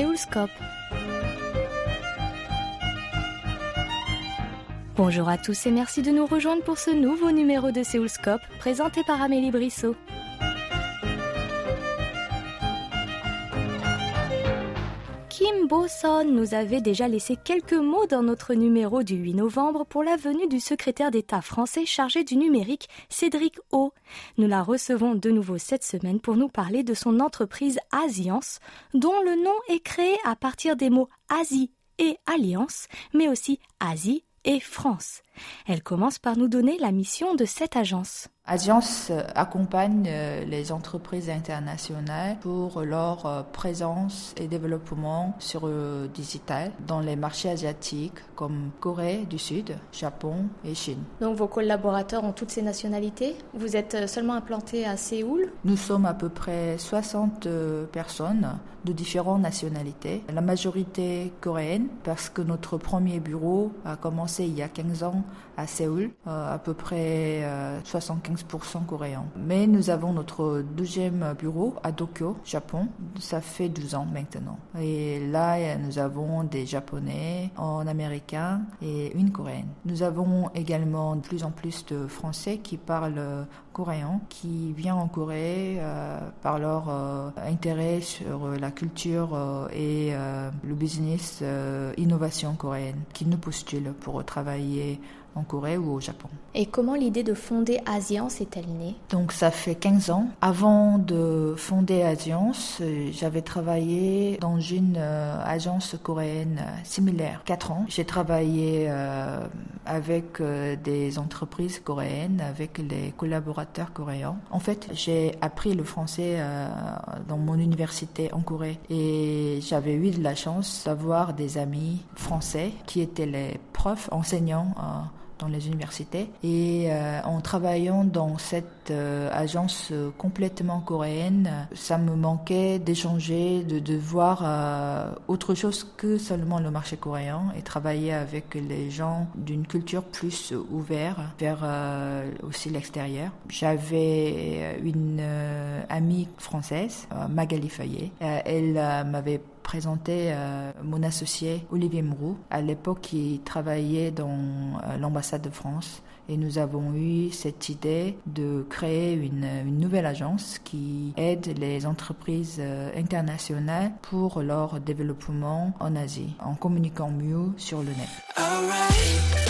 Séoulscope. Bonjour à tous et merci de nous rejoindre pour ce nouveau numéro de Séoulscope présenté par Amélie Brissot. Bo-son nous avait déjà laissé quelques mots dans notre numéro du 8 novembre pour la venue du secrétaire d'État français chargé du numérique, Cédric O. Nous la recevons de nouveau cette semaine pour nous parler de son entreprise Asiance, dont le nom est créé à partir des mots Asie et Alliance, mais aussi Asie et France. Elle commence par nous donner la mission de cette agence. Agence accompagne euh, les entreprises internationales pour leur euh, présence et développement sur le digital dans les marchés asiatiques comme Corée du Sud, Japon et Chine. Donc vos collaborateurs ont toutes ces nationalités? Vous êtes euh, seulement implanté à Séoul? Nous sommes à peu près 60 personnes de différentes nationalités. La majorité coréenne parce que notre premier bureau a commencé il y a 15 ans à Séoul, à peu près 75 coréen. Mais nous avons notre deuxième bureau à Tokyo, Japon. Ça fait 12 ans maintenant. Et là, nous avons des Japonais, en américain et une coréenne. Nous avons également de plus en plus de Français qui parlent coréen, qui viennent en Corée euh, par leur euh, intérêt sur la culture euh, et le business innovation coréenne, qui nous postulent pour travailler en Corée ou au Japon. Et comment l'idée de fonder Asiance est-elle née Donc ça fait 15 ans. Avant de fonder Asiance, euh, j'avais travaillé dans une euh, agence coréenne euh, similaire. 4 ans. J'ai travaillé avec des entreprises coréennes, avec les collaborateurs En fait, j'ai appris le français dans mon université en Corée et j'avais eu de la chance d'avoir des amis français qui étaient les profs enseignants dans les universités. Et euh, en travaillant dans cette euh, agence euh, complètement coréenne, ça me manquait d'échanger, de, de voir autre chose que seulement le marché coréen et travailler avec les gens d'une culture plus ouverte vers aussi l'extérieur. J'avais une amie française, Magali Fayet. elle m'avait présenté euh, mon associé Olivier Moreau, à l'époque qui travaillait dans euh, l'ambassade de France. Et nous avons eu cette idée de créer une, nouvelle agence qui aide les entreprises euh, internationales pour leur développement en Asie, en communiquant mieux sur le net.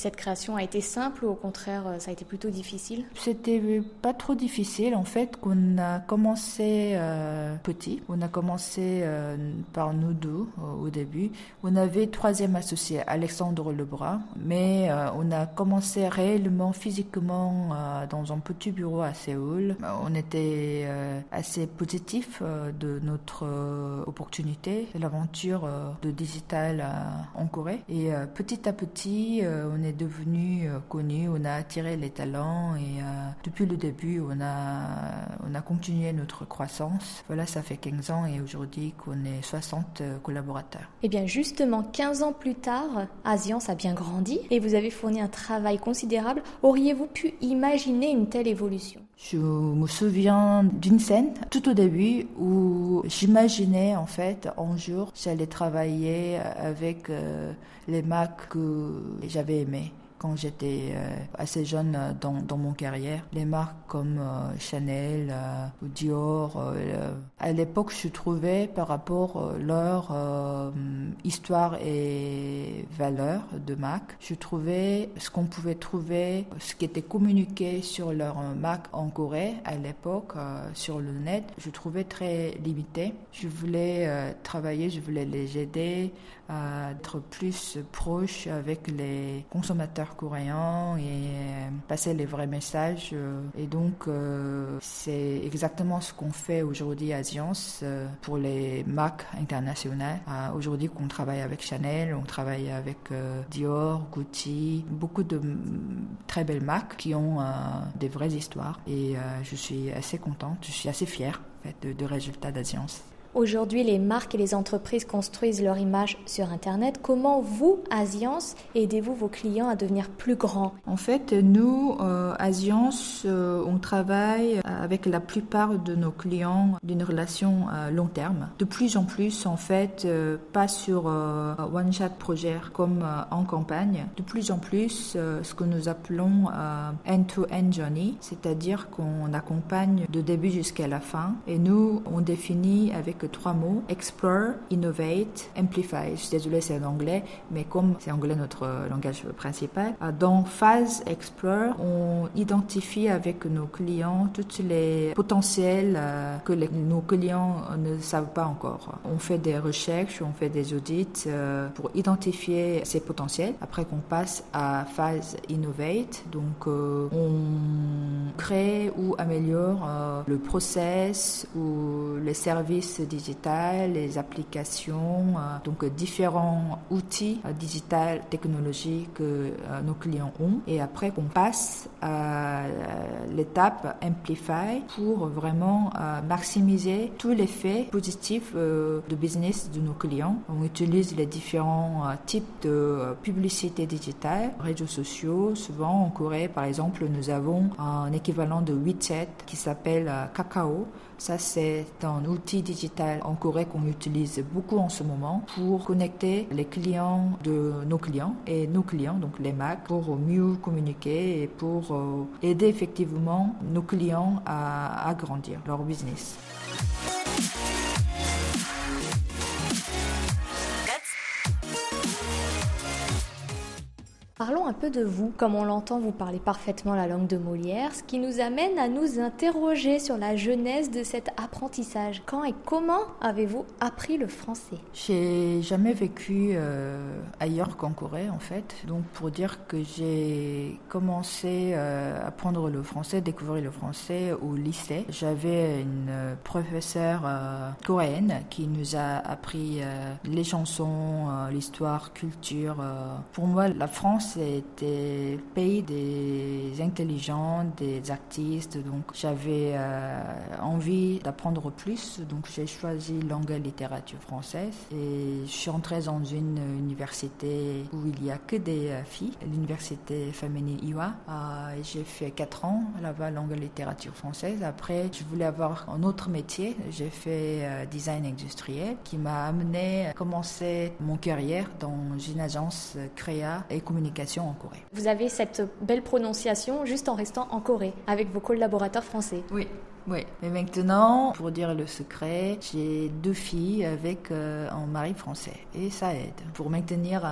Cette création a été simple ou au contraire euh, ça a été plutôt difficile? C'était pas trop difficile en fait qu'on a commencé euh, petit. On a commencé euh, par nous deux au début. On avait troisième associé Alexandre Lebras, mais on a commencé réellement physiquement dans un petit bureau à Séoul. On était assez positif de notre opportunité, l'aventure de digital en Corée. Et petit à petit, on on devenu euh, connu, on a attiré les talents et euh, depuis le début, on a, on a continué notre croissance. Voilà, ça fait 15 ans et aujourd'hui qu'on est 60 euh, collaborateurs. Et eh bien justement, 15 ans plus tard, Asiance a bien grandi et vous avez fourni un travail considérable. Auriez-vous pu imaginer une telle évolution? Je me souviens d'une scène tout au début où j'imaginais en fait un jour j'allais travailler avec les Macs que j'avais aimés quand j'étais euh, assez jeune euh, dans, mon carrière. Les marques comme euh, Chanel ou Dior, à l'époque, je trouvais par rapport à leur histoire et valeur de marque, je trouvais ce qu'on pouvait trouver, ce qui était communiqué sur leur marque en Corée à l'époque sur le net, je trouvais très limité. Je voulais travailler, je voulais les aider à être plus proche avec les consommateurs coréens et euh, passer les vrais messages. Euh, et donc, euh, c'est exactement ce qu'on fait aujourd'hui à Science pour les marques internationales. Aujourd'hui, qu'on travaille avec Chanel, on travaille avec Dior, Gucci, beaucoup de très belles marques qui ont des vraies histoires. Et je suis assez contente, je suis assez fière fait, de, résultats d'Asiance. Aujourd'hui, les marques et les entreprises construisent leur image sur Internet. Comment vous, Asiance, aidez-vous vos clients à devenir plus grands? En fait, nous, euh, Asiance, euh, on travaille avec la plupart de nos clients d'une relation à long terme. De plus en plus, en fait, euh, pas sur euh, one shot projet comme en campagne. De plus en plus, ce que nous appelons end-to-end journey, c'est-à-dire qu'on accompagne de début jusqu'à la fin. Et nous, on définit avec trois mots, explore, innovate, amplify. Je suis désolée, c'est en anglais, mais comme c'est anglais notre langage principal, euh, dans phase explore, on identifie avec nos clients tous les potentiels euh, que nos clients ne savent pas encore. On fait des recherches, on fait des audits euh, pour identifier ces potentiels. Après qu'on passe à phase innovate, donc on crée ou améliore le process ou les services digital, les applications, euh, donc différents outils euh, digital technologiques que euh, nos clients ont. Et après qu'on passe à l'étape Amplify pour vraiment maximiser tous les faits positifs de business de nos clients. On utilise les différents types de publicité digitale, réseaux sociaux. Souvent en Corée, par exemple, nous avons un équivalent de WeChat qui s'appelle Kakao ça, c'est un outil digital en Corée qu'on utilise beaucoup en ce moment pour connecter les clients de nos clients et nos clients, donc les Mac, pour mieux communiquer et pour euh, aider effectivement nos clients à agrandir leur business. Parlons un peu de vous. Comme on l'entend, vous parlez parfaitement la langue de Molière, ce qui nous amène à nous interroger sur la genèse de cet apprentissage. Quand et comment avez-vous appris le français? J'ai jamais vécu euh, ailleurs qu'en Corée, en fait. Donc, pour dire que j'ai commencé euh, à apprendre le français, découvrir le français au lycée, j'avais une professeure euh, coréenne qui nous a appris les chansons, l'histoire, culture. Pour moi, la France c'était le pays des intelligents, des artistes. Donc j'avais euh, envie d'apprendre plus. Donc j'ai choisi langue et littérature française. Et je suis entrée dans une université où il n'y a que des euh, filles, l'université féminine Iwa. Euh, j'ai fait 4 ans là-bas, langue et littérature française. Après, je voulais avoir un autre métier. J'ai fait design industriel qui m'a amené à commencer mon carrière dans une agence créa et communication en Corée. Vous avez cette belle prononciation juste en restant en Corée avec vos collaborateurs français. Oui. Oui, mais maintenant, pour dire le secret, j'ai deux filles avec euh, un mari français et ça aide pour maintenir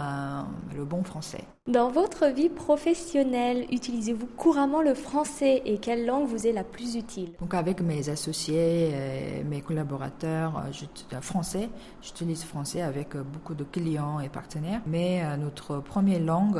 le bon français. Dans votre vie professionnelle, utilisez-vous couramment le français et quelle langue vous est la plus utile? Donc avec mes associés, et mes collaborateurs, euh, je, euh, français, j'utilise français avec euh, beaucoup de clients et partenaires. Mais notre première langue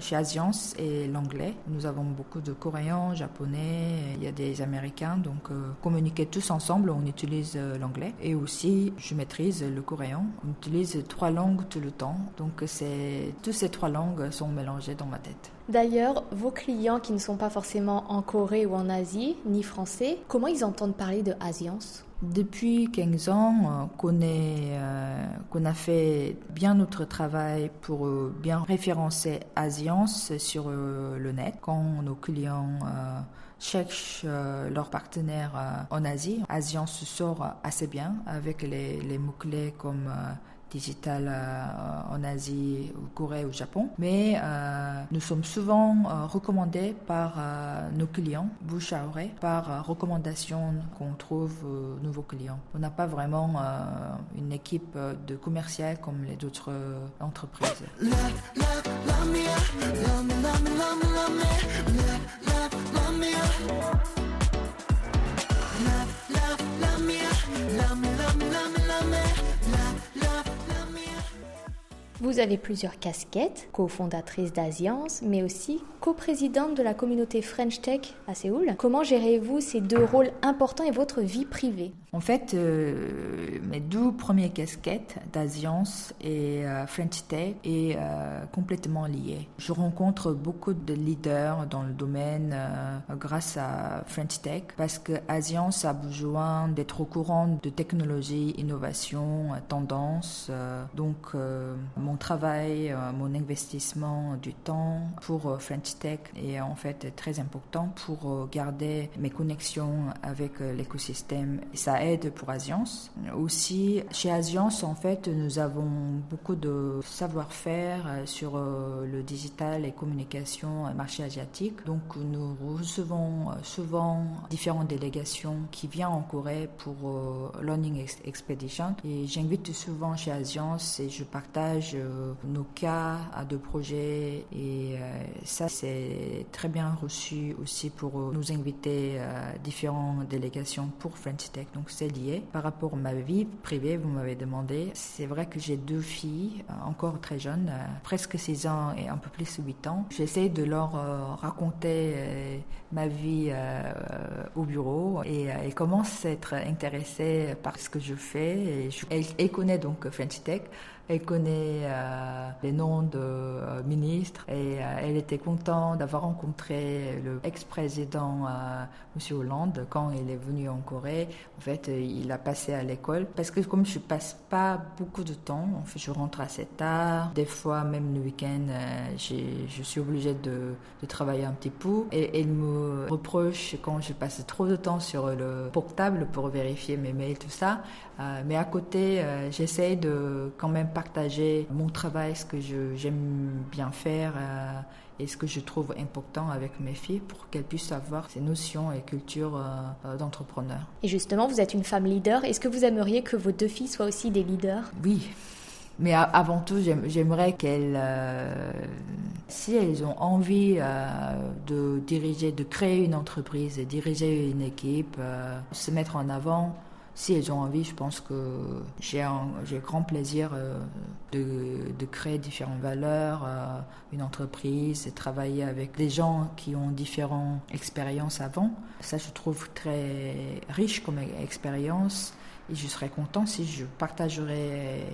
chez Asiance est l'anglais. Nous avons beaucoup de Coréens, Japonais, il y a des Américains, donc communiquer tous ensemble, on utilise l'anglais. Et aussi, je maîtrise le coréen. On utilise trois langues tout le temps. Donc c'est toutes ces trois langues sont mélangés dans ma tête. D'ailleurs, vos clients qui ne sont pas forcément en Corée ou en Asie, ni français, comment ils entendent parler de Asiance depuis 15 ans euh, qu'on euh, qu'on a fait bien notre travail pour euh, bien référencer Asiance sur le net. Quand nos clients cherchent leurs partenaires en Asie, Asiance sort assez bien avec les, les mots-clés comme digital euh, en Asie, au Corée, au Japon. Mais euh, nous sommes souvent euh, recommandés par nos clients, bouche à oreille, par recommandation qu'on trouve aux nouveaux clients. On n'a pas vraiment une équipe de commercial comme les autres entreprises. Vous avez plusieurs casquettes, cofondatrice d'Asiance, mais aussi coprésidente de la communauté French Tech à Séoul. Comment gérez-vous ces deux rôles importants et votre vie privée? En fait, euh, mes deux premières casquettes d'Asiance et euh, French Tech est euh, complètement liées. Je rencontre beaucoup de leaders dans le domaine grâce à French Tech parce que Asiance a besoin d'être au courant de technologies, innovations, tendances. donc, mon travail, mon investissement du temps pour French Est en fait très important pour garder mes connexions avec l'écosystème. Ça aide pour Asiance. Aussi, chez Asiance, en fait, nous avons beaucoup de savoir-faire sur le digital et communication marché asiatique. Donc, nous recevons souvent différentes délégations qui viennent en Corée pour Learning Expedition. Et j'invite souvent chez Asiance et je partage nos cas de projets et ça, c'est très bien reçu aussi pour nous inviter à différentes délégations pour French Tech. Donc, c'est lié. Par rapport à ma vie privée, vous m'avez demandé, c'est vrai que j'ai deux filles, euh, encore très jeunes, euh, presque 6 ans et un peu plus 8 ans. J'essaie de leur euh, raconter ma vie au bureau et elles commencent à être intéressées par ce que je fais. Et elles, connaissent donc French Tech. Elle connaît euh, les noms de euh, ministres et euh, elle était contente d'avoir rencontré le ex-président M. Hollande quand il est venu en Corée. En fait, il a passé à l'école parce que comme je passe pas beaucoup de temps, je rentre assez tard. Des fois, même le week-end, je suis obligée de, travailler un petit peu elle reproche quand je passe trop de temps sur le portable pour vérifier mes mails, tout ça. mais à côté, j'essaie de quand même partager mon travail, ce que j'aime bien faire euh, et ce que je trouve important avec mes filles pour qu'elles puissent avoir ces notions et cultures euh, euh, d'entrepreneur. Et justement, vous êtes une femme leader. Est-ce que vous aimeriez que vos deux filles soient aussi des leaders? Oui. Mais avant tout, j'aimerais qu'elles, si elles ont envie de diriger, de créer une entreprise, de diriger une équipe, se mettre en avant, si elles ont envie, je pense que j'ai grand plaisir euh, de, créer différentes valeurs, euh, une entreprise, et travailler avec des gens qui ont différentes expériences avant. Ça, je trouve très riche comme expérience et je serais content si je partagerais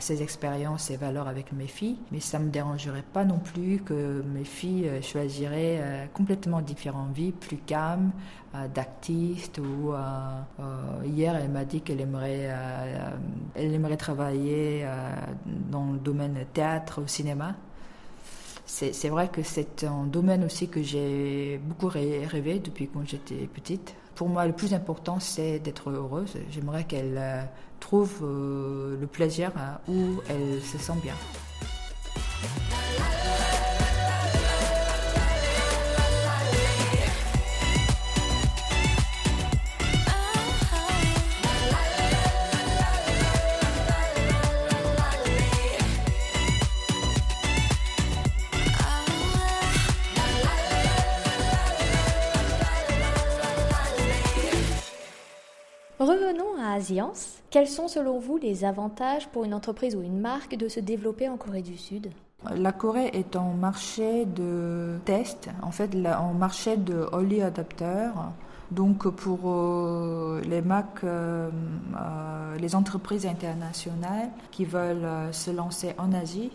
ces expériences et valeurs avec mes filles, mais ça ne me dérangerait pas non plus que mes filles euh, choisiraient euh, complètement différentes vies, plus calmes, euh, d'actistes. Ou hier, elle m'a dit qu'elle aimerait, elle aimerait travailler dans le domaine théâtre ou cinéma. C'est vrai que c'est un domaine aussi que j'ai beaucoup rêvé depuis quand j'étais petite. Pour moi, le plus important, c'est d'être heureuse. J'aimerais qu'elle euh, le plaisir hein, où elle se sent bien. Quels sont selon vous les avantages pour une entreprise ou une marque de se développer en Corée du Sud? La Corée est en marché de test, en fait en marché de early adapters. Donc pour euh, les marques, euh, euh, les entreprises internationales qui veulent se lancer en Asie,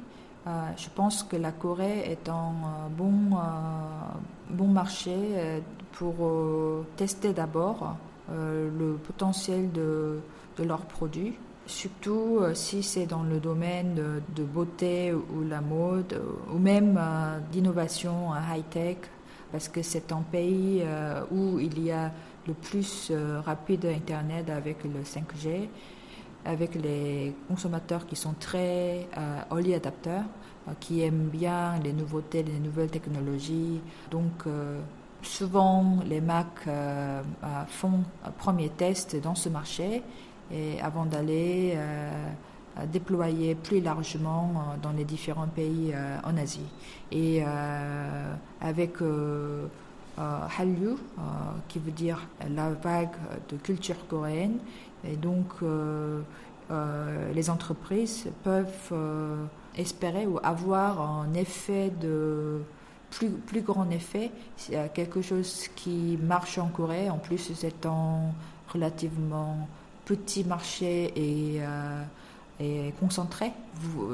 je pense que la Corée est un bon, bon marché pour tester d'abord le potentiel de, leurs produits surtout euh, si c'est dans le domaine de, beauté ou la mode, euh, ou même d'innovation high-tech, parce que c'est un pays où il y a le plus rapide Internet avec le 5G, avec les consommateurs qui sont très early adapteurs, qui aiment bien les nouveautés, les nouvelles technologies. Donc, Souvent, les marques euh, euh, font un premier test dans ce marché avant d'aller euh, déployer plus largement dans les différents pays en Asie. Et avec Hallyu, qui veut dire la vague de culture coréenne, et donc les entreprises peuvent espérer ou avoir un effet de plus, plus grand effet. C'est quelque chose qui marche en Corée. En plus, c'est un relativement petit marché et, et concentré.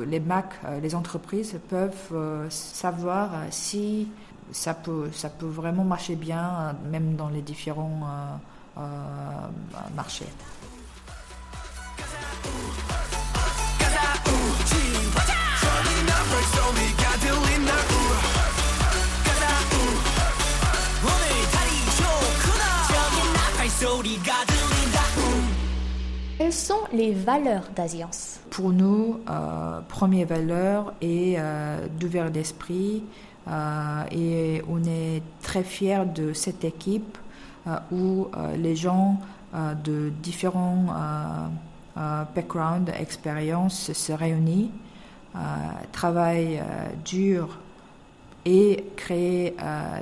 les MAC, les entreprises peuvent savoir si ça peut, ça peut vraiment marcher bien, même dans les différents marchés. Sont les valeurs d'Asiance Pour nous, euh, première valeur est euh, d'ouvert d'esprit euh, et on est très fiers de cette équipe euh, où les gens de différents backgrounds, expériences se réunissent, travaillent dur et créer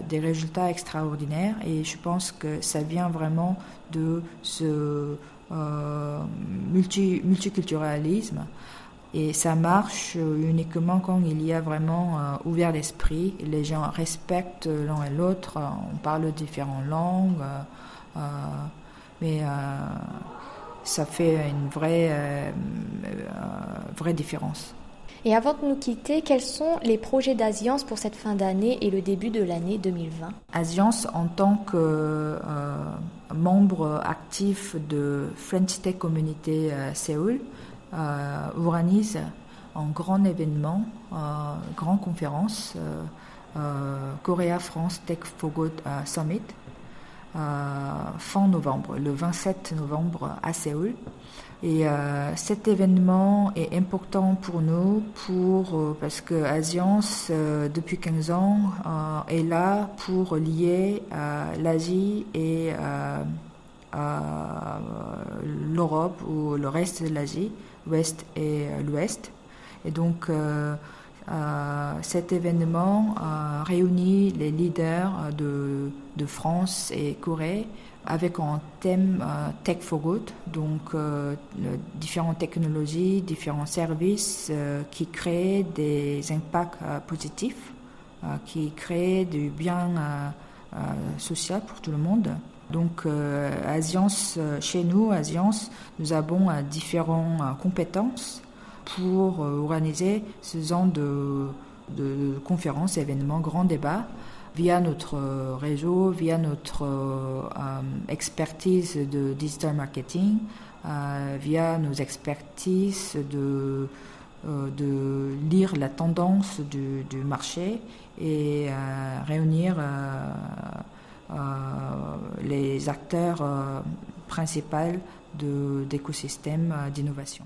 des résultats extraordinaires. Et je pense que ça vient vraiment de ce multi, multiculturalisme. Et ça marche uniquement quand il y a vraiment euh, ouvert l'esprit. Les gens respectent l'un et l'autre. On parle différentes langues. Euh, mais ça fait une vraie, vraie différence. Et avant de nous quitter, quels sont les projets d'Asiance pour cette fin d'année et le début de l'année 2020 Asiance, en tant que euh, membre actif de French Tech Community euh, Séoul, euh, organise un grand événement, une grande conférence, Korea France Tech for Summit, fin novembre, le 27 novembre à Séoul. Et euh, cet événement est important pour nous pour, euh, parce que Asiance, euh, depuis 15 ans, est là pour lier l'Asie et l'Europe ou le reste de l'Asie, l'Ouest et l'Ouest. Et donc, cet événement réunit les leaders de, de France et Corée avec un thème euh, Tech for Good, donc euh, différentes technologies, différents services euh, qui créent des impacts positifs, qui créent du bien social pour tout le monde. Donc, à chez nous, à Science, nous avons différentes compétences pour organiser ce genre de, de conférences, événements, grands débats via notre réseau, via notre euh, expertise de digital marketing, euh, via nos expertises de, euh, de lire la tendance du, du marché et réunir les acteurs principaux d'écosystèmes d'innovation.